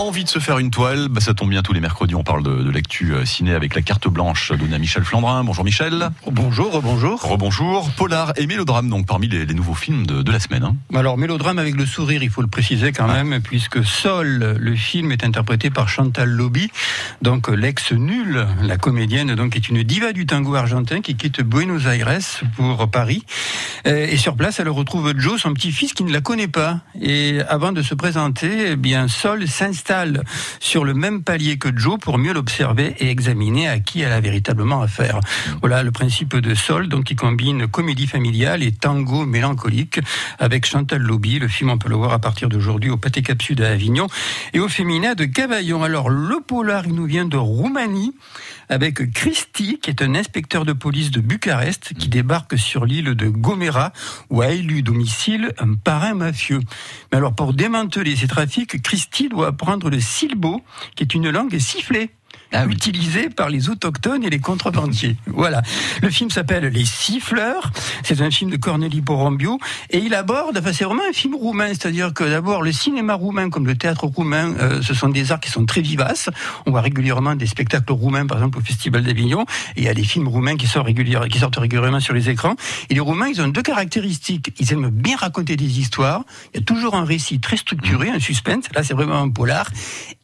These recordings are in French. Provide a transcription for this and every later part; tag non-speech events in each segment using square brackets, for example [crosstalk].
Envie de se faire une toile, bah ça tombe bien tous les mercredis, on parle de, de l'actu euh, ciné avec la carte blanche donnée à Michel Flandrin. Bonjour Michel. Bonjour, bonjour. Rebonjour. Polar et mélodrame donc parmi les, les nouveaux films de, de la semaine. hein. Alors, mélodrame avec le sourire, il faut le préciser quand même, puisque Sol, le film, est interprété par Chantal Lobby, donc euh, l'ex-nulle, la comédienne, donc est une diva du tango argentin qui quitte Buenos Aires pour Paris. Euh, Et sur place, elle retrouve Joe, son petit-fils, qui ne la connaît pas. Et avant de se présenter, eh bien, Sol s'installe sur le même palier que Joe pour mieux l'observer et examiner à qui elle a véritablement affaire. Voilà le principe de Sol, donc qui combine comédie familiale et tango mélancolique avec Chantal Lobby. Le film, on peut le voir à partir d'aujourd'hui au Pâté Cap Sud à Avignon et au Féminin de Cavaillon. Alors, le polar, il nous vient de Roumanie avec Christy, qui est un inspecteur de police de Bucarest, qui débarque sur l'île de Gomera, où a élu domicile un parrain mafieux. Mais alors, pour démanteler ces trafics, Christy doit apprendre le silbo, qui est une langue sifflée. Utilisée par les autochtones et les contrebandiers. Voilà. Le film s'appelle Les Siffleurs. C'est un film de Cornélie Porambio et il aborde, enfin c'est vraiment un film roumain, c'est-à-dire que d'abord le cinéma roumain comme le théâtre roumain, euh, ce sont des arts qui sont très vivaces. On voit régulièrement des spectacles roumains, par exemple au Festival d'Avignon. Et il y a des films roumains qui sortent, régulièrement, qui sortent régulièrement sur les écrans. Et les Roumains, ils ont deux caractéristiques. Ils aiment bien raconter des histoires. Il y a toujours un récit très structuré, un suspense. Là, c'est vraiment un polar.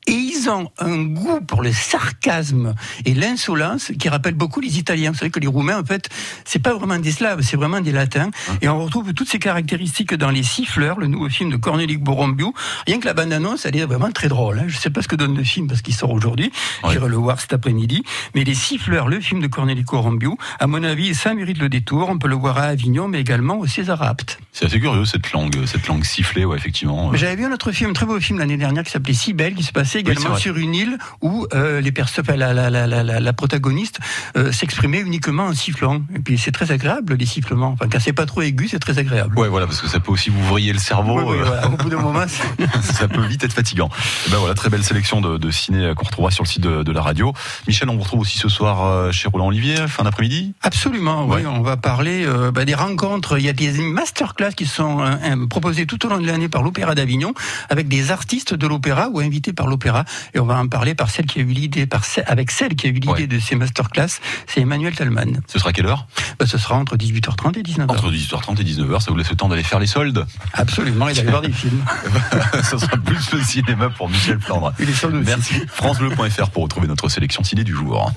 Et ils ont un goût pour le sarcasme et l'insolence qui rappelle beaucoup les Italiens. Vous savez que les Roumains, en fait, c'est pas vraiment des Slaves, c'est vraiment des Latins. Et on retrouve toutes ces caractéristiques dans Les Siffleurs, le nouveau film de Cornélie Borombiou. Rien que la bande-annonce, elle est vraiment très drôle. Hein. Je sais pas ce que donne le film parce qu'il sort aujourd'hui. J'irai le voir cet après-midi. Mais Les Siffleurs, le film de Cornélie Borombiou, à mon avis, ça mérite le détour. On peut le voir à Avignon, mais également au César Apt. C'est assez curieux cette langue, cette langue sifflée, ouais, effectivement. J'avais vu un autre film, un très beau film l'année dernière qui s'appelait Si belle, qui se passait également vrai. sur une île où euh, les la, la, la, la, la- la protagoniste euh, s'exprimait uniquement en sifflant. Et puis c'est très agréable les sifflements. Enfin, quand c'est pas trop aigu, c'est très agréable. Ouais, voilà, parce que ça peut aussi vous vriller le cerveau. Oui, oui, euh, voilà. Au bout d'un moment, [laughs] ça peut vite être fatigant. Et Ben voilà, très belle sélection de, de ciné qu'on retrouvera sur le site de, de la radio. Michel, on vous retrouve aussi ce soir euh, chez Roland Olivier, fin d'après-midi. Absolument, Ouais. oui. On va parler euh, bah, des rencontres. Il y a des masterclass qui sont euh, proposées tout au long de l'année par l'Opéra d'Avignon avec des artistes de l'opéra ou invités par l'opéra. Et on va en parler par celle qui a eu l'idée, par ce- avec celle qui a eu l'idée Ouais. de ces masterclass. C'est Emmanuel Talman. Ce sera quelle heure? Bah, ce sera entre 18h30 et 19h. Entre 18h30 et 19h, ça vous laisse le temps d'aller faire les soldes? Absolument, et d'aller voir des films. [laughs] ça sera plus le cinéma pour Michel Flandre. Et les soldes aussi. Merci. FranceBleu.fr pour retrouver notre sélection ciné du jour.